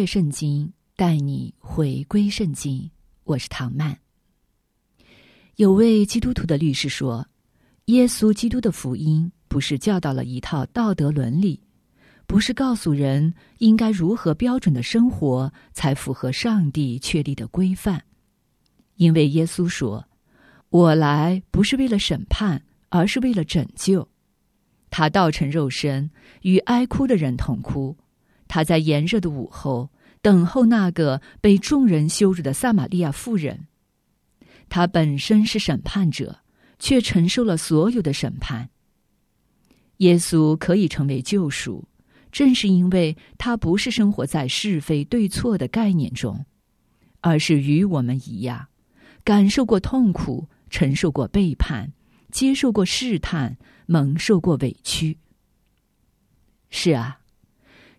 穿越圣经，带你回归圣经。我是唐曼。有位基督徒的律师说：“耶稣基督的福音不是教导了一套道德伦理，不是告诉人应该如何标准的生活才符合上帝确立的规范。因为耶稣说：‘我来不是为了审判，而是为了拯救。’他道成肉身，与哀哭的人同哭。”他在炎热的午后等候那个被众人羞辱的撒玛利亚妇人。他本身是审判者，却承受了所有的审判。耶稣可以成为救赎，正是因为他不是生活在是非对错的概念中，而是与我们一样，感受过痛苦，承受过背叛，接受过试探，蒙受过委屈。是啊。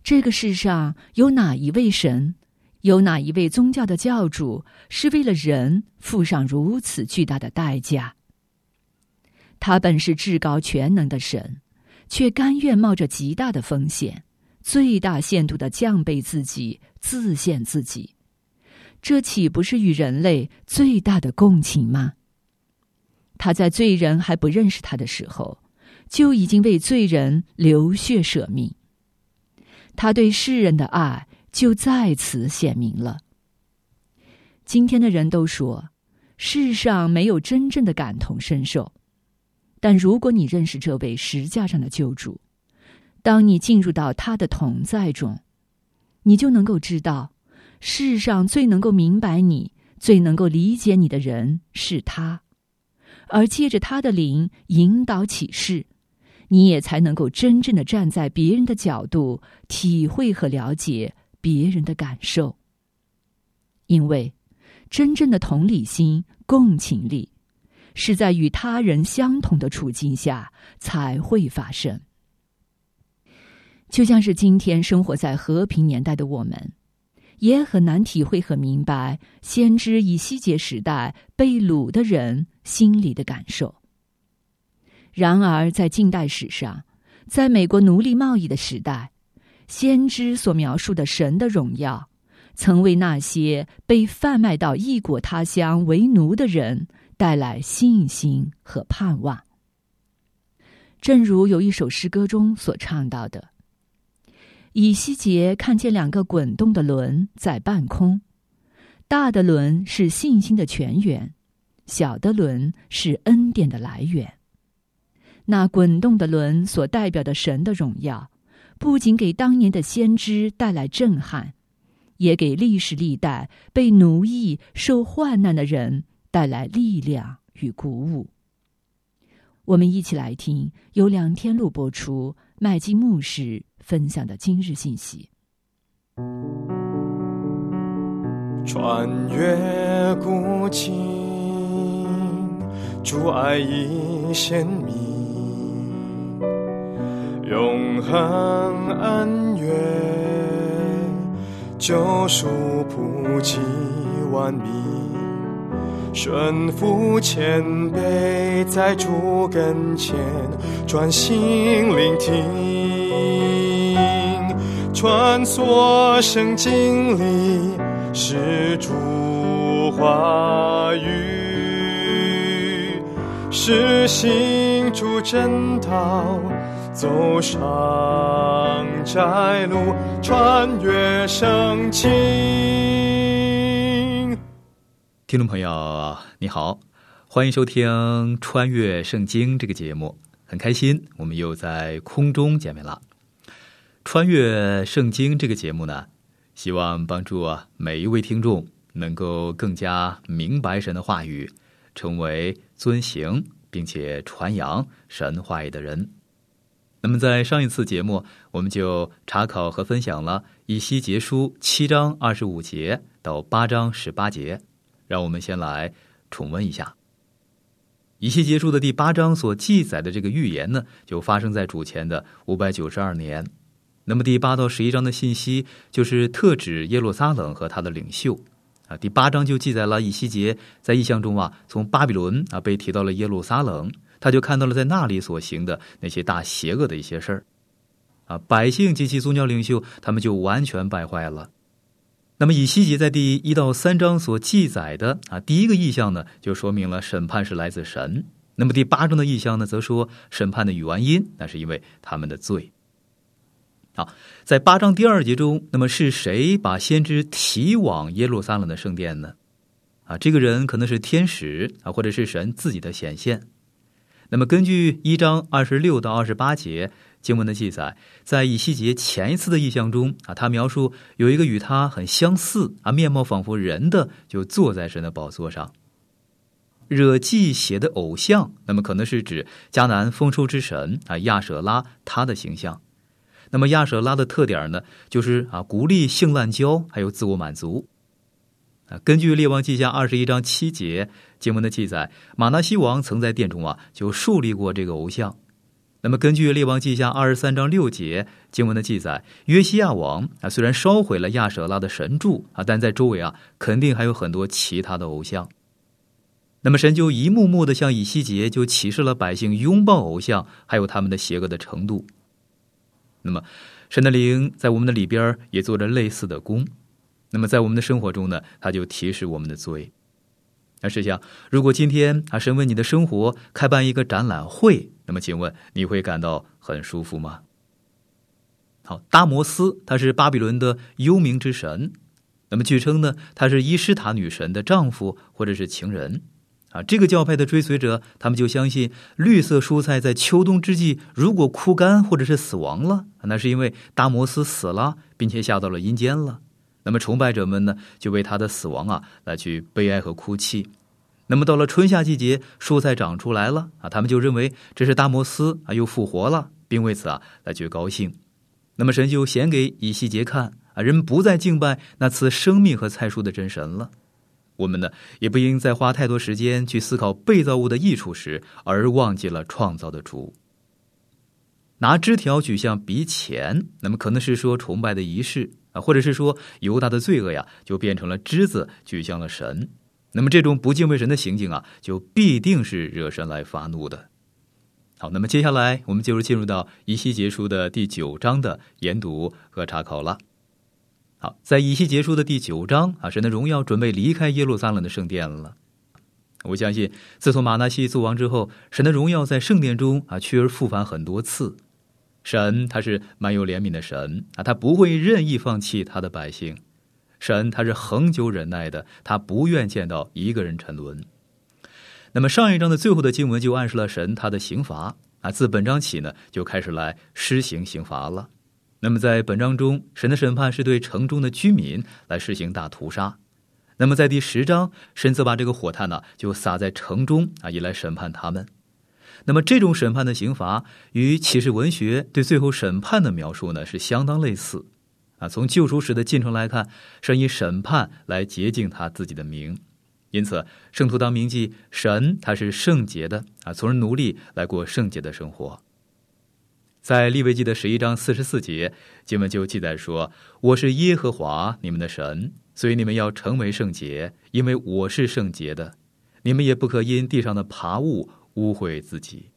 这个世上有哪一位神，有哪一位宗教的教主是为了人付上如此巨大的代价？他本是至高全能的神，却甘愿冒着极大的风险，最大限度的降卑自己，自限自己，这岂不是与人类最大的共情吗？他在罪人还不认识他的时候，就已经为罪人流血舍命。他对世人的爱就在此显明了。今天的人都说，世上没有真正的感同身受，但如果你认识这位石架上的救主，当你进入到他的同在中，你就能够知道，世上最能够明白你、最能够理解你的人是他，而借着他的灵引导启示。你也才能够真正的站在别人的角度，体会和了解别人的感受。因为，真正的同理心、共情力，是在与他人相同的处境下才会发生。就像是今天生活在和平年代的我们，也很难体会和明白先知以西结时代被掳的人心里的感受。然而，在近代史上，在美国奴隶贸易的时代，先知所描述的神的荣耀，曾为那些被贩卖到异国他乡为奴的人带来信心和盼望。正如有一首诗歌中所唱到的：“以西结看见两个滚动的轮在半空，大的轮是信心的泉源，小的轮是恩典的来源。”那滚动的轮所代表的神的荣耀，不仅给当年的先知带来震撼，也给历史历代被奴役、受患难的人带来力量与鼓舞。我们一起来听由梁天路播出麦基牧师分享的今日信息。穿越古今，主爱已显明。永恒恩怨，救赎普及万民，顺服谦卑，在主跟前专心聆听，穿梭圣经里是主话语，是行主真道。走上窄路，穿越圣经。听众朋友，你好，欢迎收听《穿越圣经》这个节目，很开心我们又在空中见面了。《穿越圣经》这个节目呢，希望帮助每一位听众能够更加明白神的话语，成为遵行并且传扬神话语的人。那么在上一次节目，我们就查考和分享了以西结书七章二十五节到八章十八节，让我们先来重温一下。以西结书的第八章所记载的这个预言呢，就发生在主前的五百九十二年。那么第八到十一章的信息就是特指耶路撒冷和他的领袖啊。第八章就记载了以西结在异象中啊，从巴比伦啊被提到了耶路撒冷。他就看到了在那里所行的那些大邪恶的一些事儿，啊，百姓及其宗教领袖他们就完全败坏了。那么以西结在第一到三章所记载的啊第一个意象呢，就说明了审判是来自神。那么第八章的意象呢，则说审判的原因那是因为他们的罪。好，在八章第二节中，那么是谁把先知提往耶路撒冷的圣殿呢？啊，这个人可能是天使啊，或者是神自己的显现。那么，根据一章二十六到二十八节经文的记载，在以西结前一次的意象中啊，他描述有一个与他很相似啊，面貌仿佛人的，就坐在神的宝座上。惹忌写的偶像，那么可能是指迦南丰收之神啊亚舍拉他的形象。那么亚舍拉的特点呢，就是啊鼓励性滥交，还有自我满足。根据列王记下二十一章七节。经文的记载，马纳西王曾在殿中啊就树立过这个偶像。那么，根据列王记下二十三章六节经文的记载，约西亚王啊虽然烧毁了亚舍拉的神柱啊，但在周围啊肯定还有很多其他的偶像。那么，神就一幕幕的向以西结就启示了百姓拥抱偶像还有他们的邪恶的程度。那么，神的灵在我们的里边也做着类似的功。那么，在我们的生活中呢，它就提示我们的罪。那试想，如果今天啊，神为你的生活开办一个展览会，那么请问你会感到很舒服吗？好，达摩斯他是巴比伦的幽冥之神，那么据称呢，他是伊斯塔女神的丈夫或者是情人啊。这个教派的追随者，他们就相信绿色蔬菜在秋冬之际如果枯干或者是死亡了，那是因为达摩斯死了，并且下到了阴间了。那么崇拜者们呢，就为他的死亡啊来去悲哀和哭泣。那么到了春夏季节，蔬菜长出来了啊，他们就认为这是大摩斯啊又复活了，并为此啊来去高兴。那么神就显给以西结看啊，人们不再敬拜那次生命和菜蔬的真神了。我们呢也不应再花太多时间去思考被造物的益处时，而忘记了创造的主。拿枝条举向鼻前，那么可能是说崇拜的仪式。啊，或者是说犹大的罪恶呀，就变成了枝子举向了神，那么这种不敬畏神的行径啊，就必定是惹神来发怒的。好，那么接下来我们就是进入到以西结书的第九章的研读和查考了。好，在以西结书的第九章啊，神的荣耀准备离开耶路撒冷的圣殿了。我相信，自从马纳西作王之后，神的荣耀在圣殿中啊，去而复返很多次。神他是蛮有怜悯的神啊，他不会任意放弃他的百姓。神他是恒久忍耐的，他不愿见到一个人沉沦。那么上一章的最后的经文就暗示了神他的刑罚啊，自本章起呢就开始来施行刑罚了。那么在本章中，神的审判是对城中的居民来实行大屠杀。那么在第十章，神则把这个火炭呢就撒在城中啊，以来审判他们。那么，这种审判的刑罚与启示文学对最后审判的描述呢，是相当类似。啊，从救赎史的进程来看，神以审判来洁净他自己的名，因此圣徒当铭记神他是圣洁的啊，从而努力来过圣洁的生活。在利未记的十一章四十四节经文就记载说：“我是耶和华你们的神，所以你们要成为圣洁，因为我是圣洁的。你们也不可因地上的爬物。”污秽自己。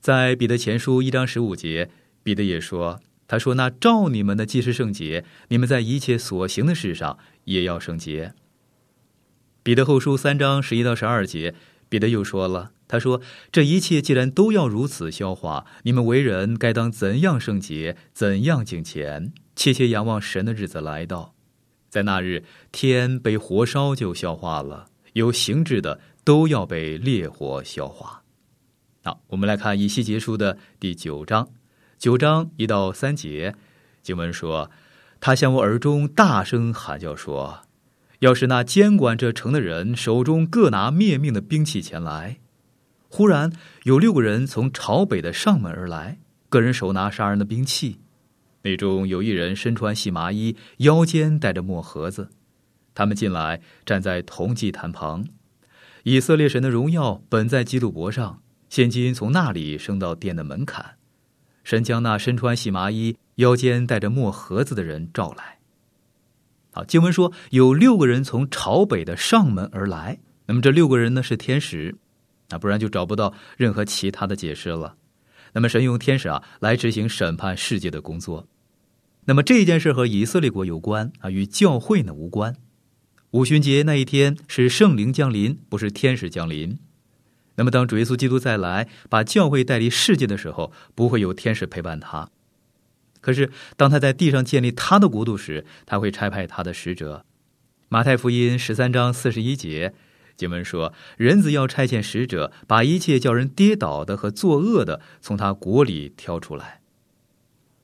在彼得前书一章十五节，彼得也说：“他说，那照你们的既是圣洁，你们在一切所行的事上也要圣洁。”彼得后书三章十一到十二节，彼得又说了：“他说，这一切既然都要如此消化，你们为人该当怎样圣洁，怎样敬虔，切切仰望神的日子来到，在那日天被火烧就消化了，有形质的。”都要被烈火消化。好，我们来看以西结书的第九章，九章一到三节，经文说：“他向我耳中大声喊叫说，要是那监管这城的人手中各拿灭命的兵器前来，忽然有六个人从朝北的上门而来，个人手拿杀人的兵器。内中有一人身穿细麻衣，腰间带着墨盒子。他们进来，站在铜祭坛旁。以色列神的荣耀本在基路伯上，现今从那里升到殿的门槛。神将那身穿细麻衣、腰间带着墨盒子的人召来。好，经文说有六个人从朝北的上门而来。那么这六个人呢是天使，那不然就找不到任何其他的解释了。那么神用天使啊来执行审判世界的工作。那么这件事和以色列国有关啊，与教会呢无关。五旬节那一天是圣灵降临，不是天使降临。那么当主耶稣基督再来把教会带离世界的时候，不会有天使陪伴他。可是当他在地上建立他的国度时，他会差派他的使者。马太福音十三章四十一节。经文说：“人子要差遣使者，把一切叫人跌倒的和作恶的，从他国里挑出来。”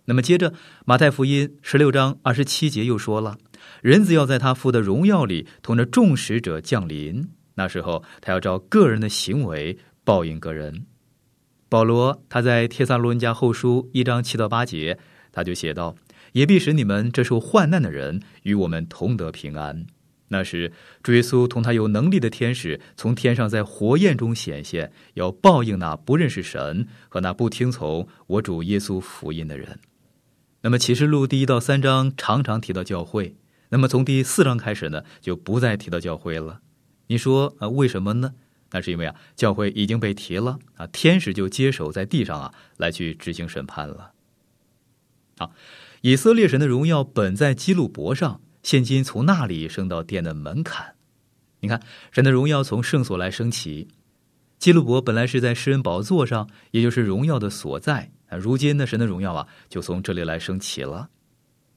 那么接着，马太福音十六章二十七节又说了：“人子要在他父的荣耀里，同着众使者降临。那时候，他要照个人的行为报应个人。”保罗他在帖撒罗尼迦后书一章七到八节，他就写道：“也必使你们这受患难的人与我们同得平安。”那时，主耶稣同他有能力的天使从天上在火焰中显现，要报应那不认识神和那不听从我主耶稣福音的人。那么启示录第一到三章常常提到教会，那么从第四章开始呢，就不再提到教会了。你说啊，为什么呢？那是因为啊，教会已经被提了啊，天使就接手在地上啊，来去执行审判了。好，以色列神的荣耀本在基路伯上。现今从那里升到殿的门槛，你看神的荣耀从圣所来升起。基路伯本来是在诗人宝座上，也就是荣耀的所在啊。如今呢，神的荣耀啊，就从这里来升起了。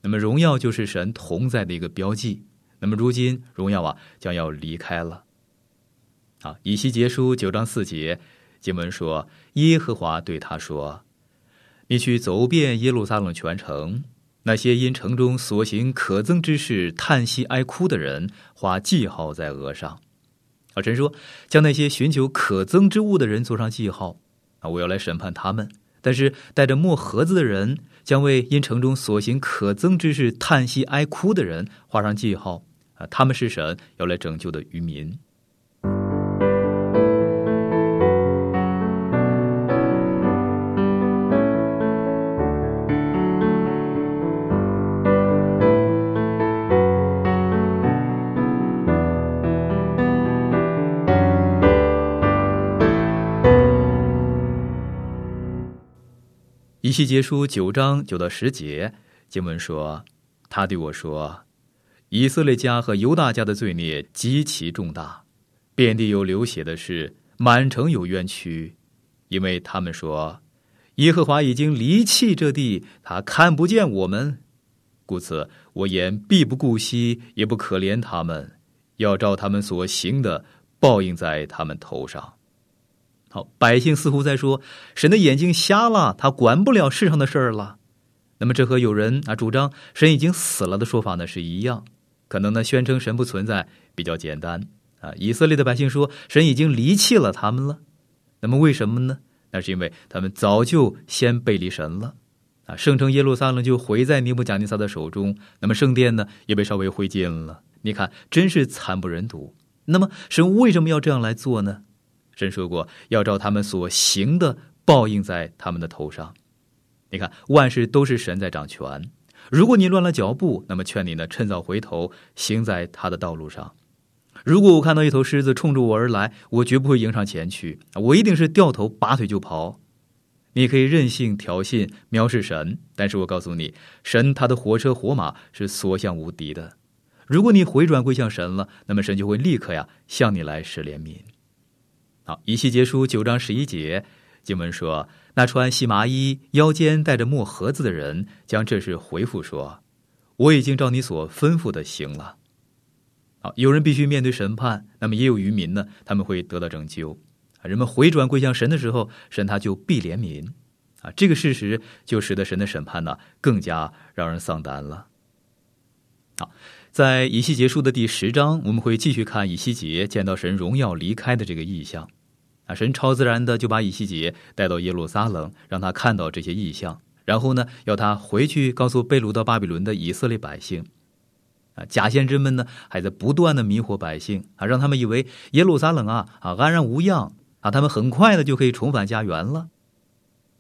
那么荣耀就是神同在的一个标记。那么如今荣耀啊，将要离开了。啊，以西结书九章四节经文说：“耶和华对他说，你去走遍耶路撒冷全城。”那些因城中所行可憎之事叹息哀哭的人，画记号在额上。啊，神说，将那些寻求可憎之物的人做上记号。啊，我要来审判他们。但是带着墨盒子的人，将为因城中所行可憎之事叹息哀哭的人画上记号。啊，他们是神要来拯救的渔民。一气结书九章九到十节，经文说：“他对我说，以色列家和犹大家的罪孽极其重大，遍地有流血的事，满城有冤屈，因为他们说，耶和华已经离弃这地，他看不见我们，故此我言必不顾惜，也不可怜他们，要照他们所行的报应在他们头上。”好，百姓似乎在说：“神的眼睛瞎了，他管不了世上的事儿了。”那么，这和有人啊主张神已经死了的说法呢是一样。可能呢，宣称神不存在比较简单啊。以色列的百姓说神已经离弃了他们了。那么，为什么呢？那是因为他们早就先背离神了啊。圣城耶路撒冷就毁在尼布甲尼撒的手中，那么圣殿呢也被烧为灰烬了。你看，真是惨不忍睹。那么，神为什么要这样来做呢？神说过，要照他们所行的报应在他们的头上。你看，万事都是神在掌权。如果你乱了脚步，那么劝你呢，趁早回头，行在他的道路上。如果我看到一头狮子冲着我而来，我绝不会迎上前去，我一定是掉头拔腿就跑。你可以任性挑衅、藐视神，但是我告诉你，神他的火车火马是所向无敌的。如果你回转归向神了，那么神就会立刻呀向你来施怜悯。好，一气结书九章十一节，经文说：“那穿细麻衣、腰间带着墨盒子的人，将这事回复说：‘我已经照你所吩咐的行了。’好，有人必须面对审判，那么也有渔民呢，他们会得到拯救。啊人们回转归向神的时候，神他就必怜悯。啊，这个事实就使得神的审判呢更加让人丧胆了。好，在以西结书的第十章，我们会继续看以西结见到神荣耀离开的这个意象。啊，神超自然的就把以西结带到耶路撒冷，让他看到这些异象，然后呢，要他回去告诉被掳到巴比伦的以色列百姓。啊，假先知们呢，还在不断的迷惑百姓啊，让他们以为耶路撒冷啊啊安然无恙啊，他们很快的就可以重返家园了。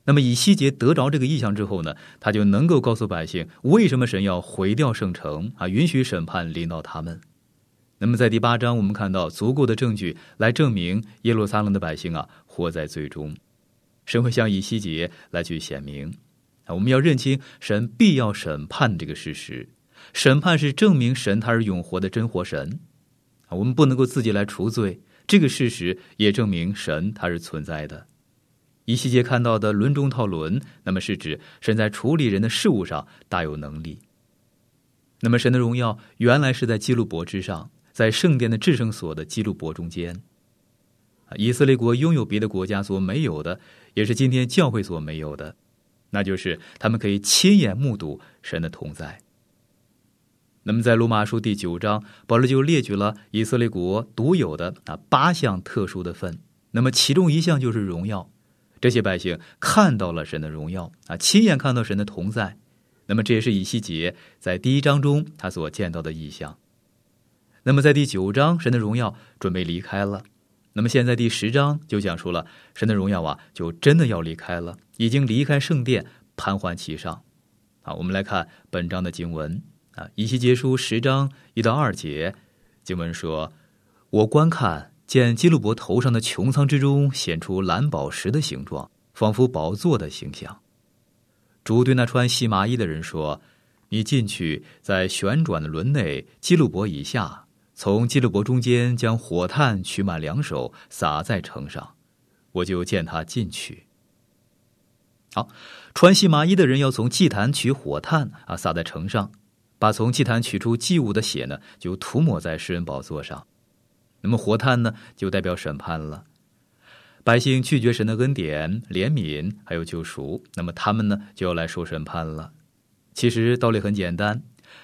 那么以西结得着这个意象之后呢，他就能够告诉百姓，为什么神要毁掉圣城啊，允许审判临到他们。那么在第八章，我们看到足够的证据来证明耶路撒冷的百姓啊，活在最终，神会向以西结来去显明啊，我们要认清神必要审判这个事实。审判是证明神他是永活的真活神，啊，我们不能够自己来除罪。这个事实也证明神他是存在的。以西结看到的轮中套轮，那么是指神在处理人的事物上大有能力。那么神的荣耀原来是在基路伯之上，在圣殿的至圣所的基路伯中间。以色列国拥有别的国家所没有的，也是今天教会所没有的，那就是他们可以亲眼目睹神的同在。那么，在罗马书第九章，保罗就列举了以色列国独有的啊八项特殊的份。那么，其中一项就是荣耀，这些百姓看到了神的荣耀啊，亲眼看到神的同在。那么，这也是以西结在第一章中他所见到的意象。那么，在第九章，神的荣耀准备离开了。那么，现在第十章就讲述了神的荣耀啊，就真的要离开了，已经离开圣殿，盘桓其上。好，我们来看本章的经文。啊，以西结书十章一到二节，经文说：“我观看见基路伯头上的穹苍之中显出蓝宝石的形状，仿佛宝座的形象。主对那穿细麻衣的人说：‘你进去，在旋转的轮内，基路伯以下，从基勒伯中间将火炭取满两手，撒在城上。’我就见他进去。好，穿细麻衣的人要从祭坛取火炭啊，撒在城上。”把从祭坛取出祭物的血呢，就涂抹在诗人宝座上。那么火炭呢，就代表审判了。百姓拒绝神的恩典、怜悯还有救赎，那么他们呢，就要来受审判了。其实道理很简单，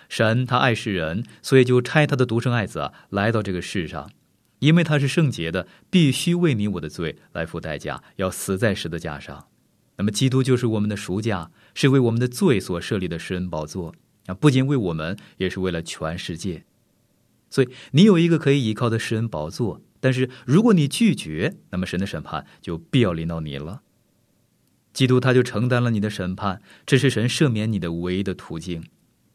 神他爱世人，所以就差他的独生爱子啊来到这个世上，因为他是圣洁的，必须为你我的罪来付代价，要死在十字架上。那么基督就是我们的赎价，是为我们的罪所设立的施恩宝座。啊，不仅为我们，也是为了全世界。所以，你有一个可以依靠的施恩宝座，但是如果你拒绝，那么神的审判就必要临到你了。基督他就承担了你的审判，这是神赦免你的唯一的途径。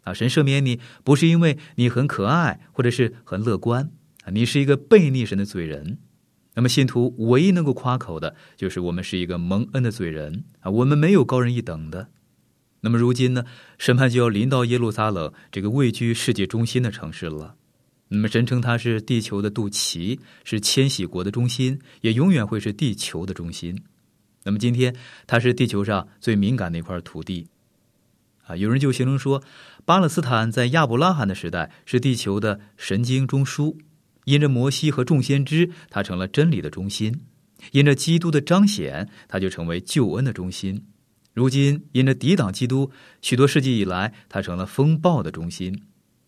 啊，神赦免你不是因为你很可爱或者是很乐观啊，你是一个悖逆神的罪人。那么，信徒唯一能够夸口的就是我们是一个蒙恩的罪人啊，我们没有高人一等的。那么如今呢，审判就要临到耶路撒冷这个位居世界中心的城市了。那么神称它是地球的肚脐，是千禧国的中心，也永远会是地球的中心。那么今天它是地球上最敏感的一块土地。啊，有人就形容说，巴勒斯坦在亚伯拉罕的时代是地球的神经中枢，因着摩西和众先知，它成了真理的中心；因着基督的彰显，它就成为救恩的中心。如今，因着抵挡基督，许多世纪以来，它成了风暴的中心。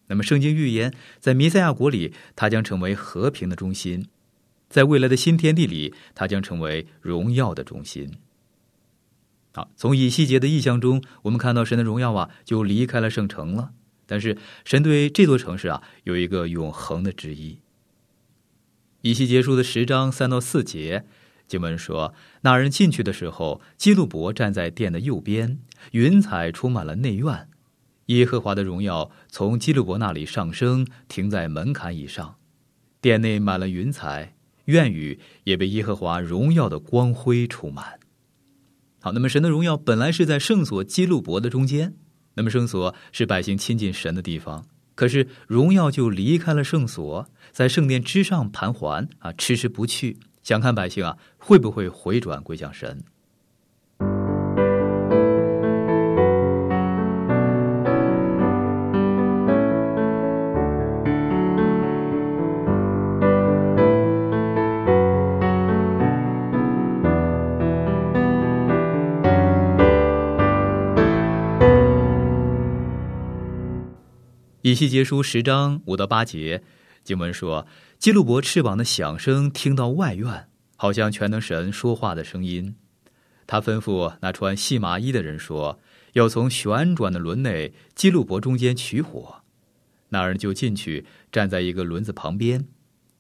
那么，圣经预言，在弥赛亚国里，它将成为和平的中心；在未来的新天地里，它将成为荣耀的中心。好，从以西结的意象中，我们看到神的荣耀啊，就离开了圣城了。但是，神对这座城市啊，有一个永恒的旨意。以西结书的十章三到四节。经文说，那人进去的时候，基路伯站在殿的右边，云彩充满了内院，耶和华的荣耀从基路伯那里上升，停在门槛以上，殿内满了云彩，院宇也被耶和华荣耀的光辉充满。好，那么神的荣耀本来是在圣所基路伯的中间，那么圣所是百姓亲近神的地方，可是荣耀就离开了圣所，在圣殿之上盘桓啊，迟迟不去。想看百姓啊，会不会回转归向神？以西结书十章五到八节，经文说。基路伯翅膀的响声听到外院，好像全能神说话的声音。他吩咐那穿细麻衣的人说：“要从旋转的轮内基路伯中间取火。”那人就进去，站在一个轮子旁边。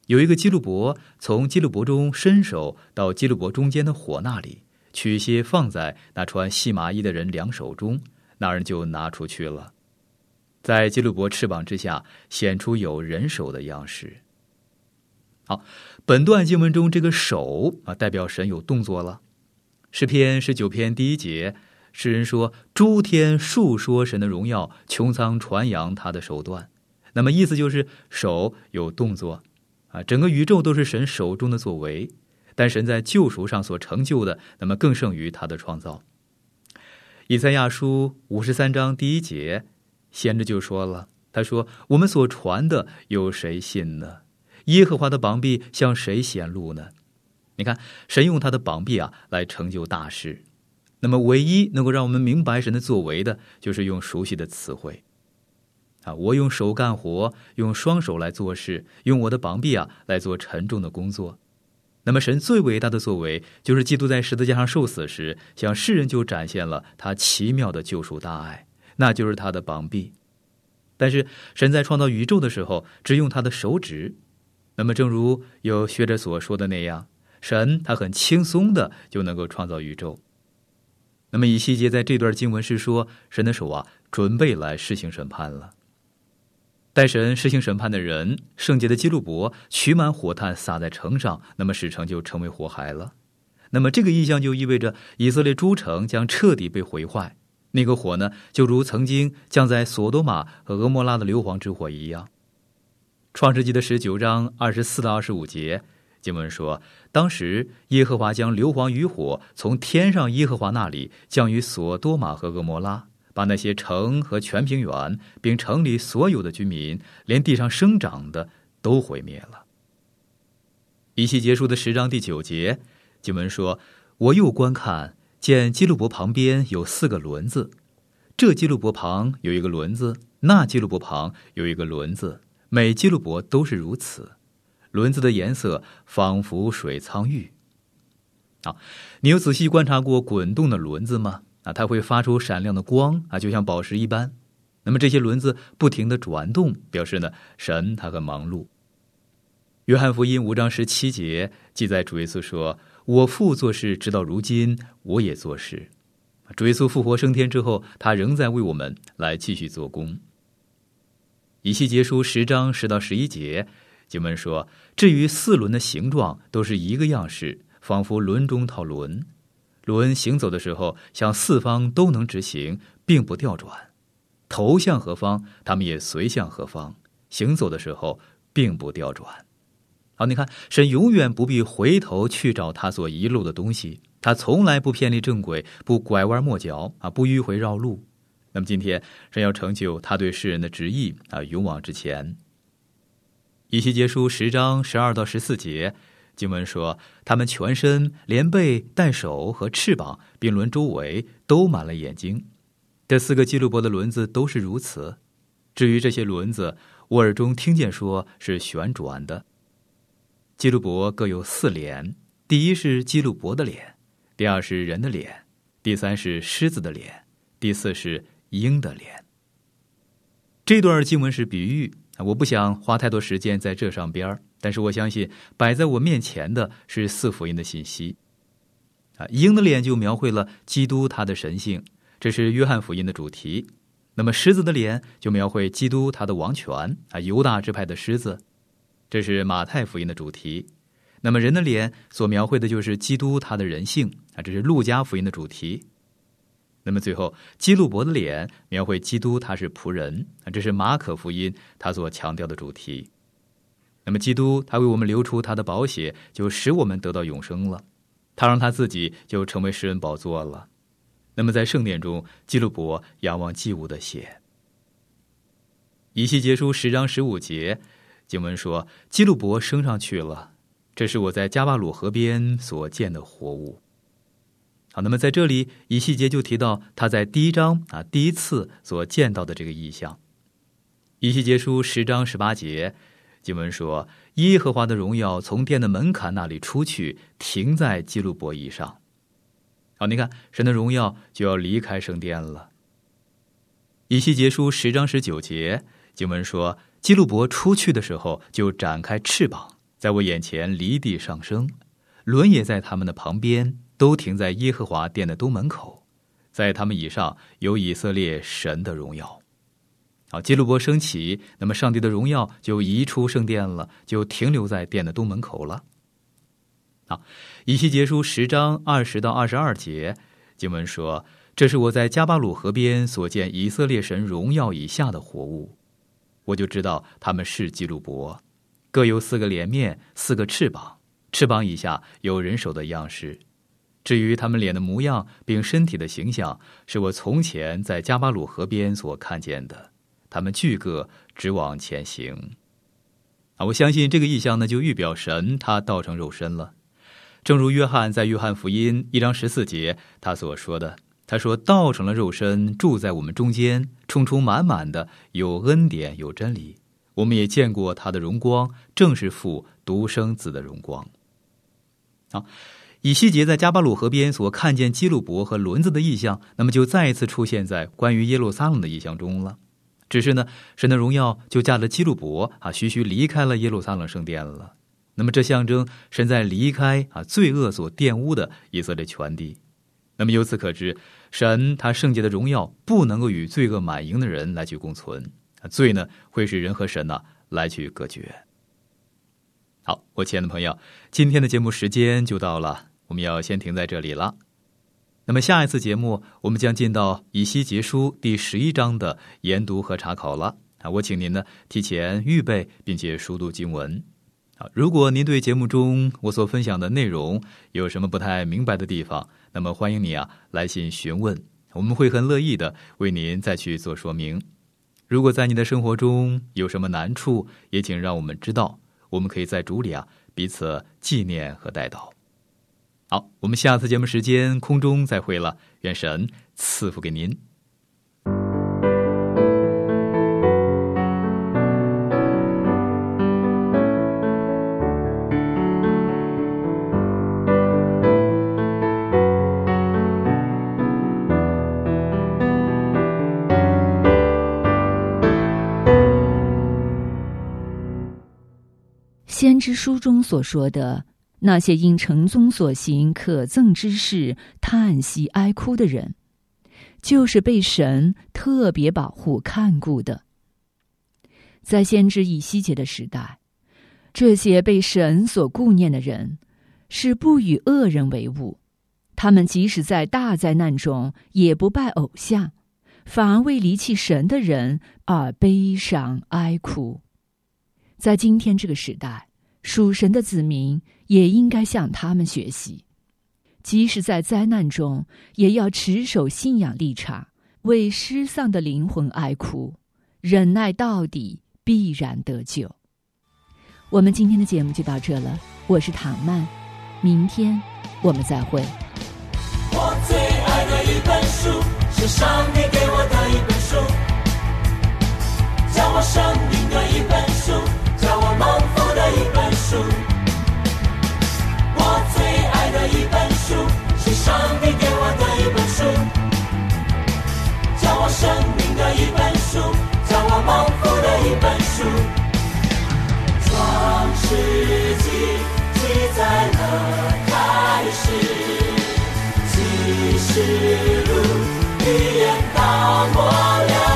有一个基路伯从基路伯中伸手到基路伯中间的火那里，取些放在那穿细麻衣的人两手中，那人就拿出去了。在基路伯翅膀之下显出有人手的样式。好，本段经文中这个手啊，代表神有动作了。诗篇十九篇第一节，诗人说：“诸天述说神的荣耀，穹苍传扬他的手段。”那么意思就是手有动作。啊，整个宇宙都是神手中的作为，但神在救赎上所成就的，那么更胜于他的创造。以赛亚书五十三章第一节，先知就说了：“他说，我们所传的有谁信呢？耶和华的膀臂向谁显露呢？你看，神用他的膀臂啊来成就大事。那么，唯一能够让我们明白神的作为的，就是用熟悉的词汇。”啊，我用手干活，用双手来做事，用我的膀臂啊来做沉重的工作。那么，神最伟大的作为，就是基督在十字架上受死时，向世人就展现了他奇妙的救赎大爱，那就是他的膀臂。但是，神在创造宇宙的时候，只用他的手指。那么，正如有学者所说的那样，神他很轻松的就能够创造宇宙。那么，以西结在这段经文是说，神的手啊，准备来施行审判了。待神施行审判的人，圣洁的基路伯取满火炭撒在城上，那么使城就成为火海了。那么这个意象就意味着以色列诸城将彻底被毁坏。那个火呢，就如曾经降在索多玛和俄摩拉的硫磺之火一样。创世纪的十九章二十四到二十五节经文说，当时耶和华将硫磺与火从天上耶和华那里降于索多玛和俄摩拉。把那些城和全平原，并城里所有的居民，连地上生长的都毁灭了。一期结束的十章第九节，经文说：“我又观看，见基路伯旁边有四个轮子，这基路伯旁有一个轮子，那基路伯旁有一个轮子，每基路伯都是如此。轮子的颜色仿佛水苍玉。”啊，你有仔细观察过滚动的轮子吗？啊，它会发出闪亮的光啊，就像宝石一般。那么这些轮子不停的转动，表示呢，神他很忙碌。约翰福音五章十七节记载，主耶稣说：“我父做事，直到如今，我也做事。”主耶稣复活升天之后，他仍在为我们来继续做工。以西结书十章十到十一节经文说：“至于四轮的形状，都是一个样式，仿佛轮中套轮。”轮行走的时候，向四方都能直行，并不调转；头向何方，他们也随向何方。行走的时候，并不调转。好，你看，神永远不必回头去找他所遗漏的东西，他从来不偏离正轨，不拐弯抹角啊，不迂回绕路。那么，今天神要成就他对世人的旨意啊，勇往直前。以西结书十章十二到十四节。经文说，他们全身连背带手和翅膀，并轮周围都满了眼睛。这四个基路伯的轮子都是如此。至于这些轮子，我耳中听见说是旋转的。基路伯各有四脸：第一是基路伯的脸，第二是人的脸，第三是狮子的脸，第四是鹰的脸。这段经文是比喻，我不想花太多时间在这上边。但是我相信，摆在我面前的是四福音的信息。啊，鹰的脸就描绘了基督他的神性，这是约翰福音的主题。那么狮子的脸就描绘基督他的王权，啊，犹大支派的狮子，这是马太福音的主题。那么人的脸所描绘的就是基督他的人性，啊，这是路加福音的主题。那么最后基路伯的脸描绘基督他是仆人，啊，这是马可福音他所强调的主题。那么，基督他为我们流出他的宝血，就使我们得到永生了。他让他自己就成为世人宝座了。那么，在圣殿中，基路伯仰望祭物的血。以西结书十章十五节经文说：“基路伯升上去了，这是我在加巴鲁河边所见的活物。”好，那么在这里，以西结就提到他在第一章啊第一次所见到的这个意象。以西结书十章十八节。经文说：“耶和华的荣耀从殿的门槛那里出去，停在基路伯以上。”好，你看，神的荣耀就要离开圣殿了。以西结书十章十九节经文说：“基路伯出去的时候，就展开翅膀，在我眼前离地上升，轮也在他们的旁边，都停在耶和华殿的东门口，在他们以上有以色列神的荣耀。”好，基路伯升起，那么上帝的荣耀就移出圣殿了，就停留在殿的东门口了。啊，以西结书十章二十到二十二节经文说：“这是我在加巴鲁河边所见以色列神荣耀以下的活物，我就知道他们是基路伯，各有四个脸面，四个翅膀，翅膀以下有人手的样式。至于他们脸的模样，并身体的形象，是我从前在加巴鲁河边所看见的。”他们俱各直往前行，啊！我相信这个意象呢，就预表神他道成肉身了。正如约翰在约翰福音一章十四节他所说的：“他说道成了肉身，住在我们中间，充充满满的有恩典有真理。我们也见过他的荣光，正是父独生子的荣光。”好，以西结在加巴鲁河边所看见基路伯和轮子的意象，那么就再一次出现在关于耶路撒冷的意象中了。只是呢，神的荣耀就驾着基路伯啊，徐徐离开了耶路撒冷圣殿了。那么这象征神在离开啊罪恶所玷污的以色列全地。那么由此可知，神他圣洁的荣耀不能够与罪恶满盈的人来去共存，罪呢会使人和神呢来去隔绝。好，我亲爱的朋友，今天的节目时间就到了，我们要先停在这里了。那么下一次节目，我们将进到以西结书第十一章的研读和查考了啊！我请您呢提前预备并且熟读经文啊。如果您对节目中我所分享的内容有什么不太明白的地方，那么欢迎你啊来信询问，我们会很乐意的为您再去做说明。如果在你的生活中有什么难处，也请让我们知道，我们可以在主里啊彼此纪念和带祷。好，我们下次节目时间空中再会了，愿神赐福给您。先知书中所说的。那些因陈宗所行可憎之事叹息哀哭的人，就是被神特别保护看顾的。在先知以西结的时代，这些被神所顾念的人，是不与恶人为伍。他们即使在大灾难中，也不拜偶像，反而为离弃神的人而悲伤哀哭。在今天这个时代。属神的子民也应该向他们学习，即使在灾难中，也要持守信仰立场，为失丧的灵魂哀哭，忍耐到底，必然得救。我们今天的节目就到这了，我是唐曼，明天我们再会。我最爱的一本书，是上帝给我的一本书，叫我生命的一本书。叫我蒙福的一本书。我最爱的一本书是上帝给我的一本书，叫我生命的一本书，叫我蒙福的一本书。创世纪记载了开始，启示录预言到末了。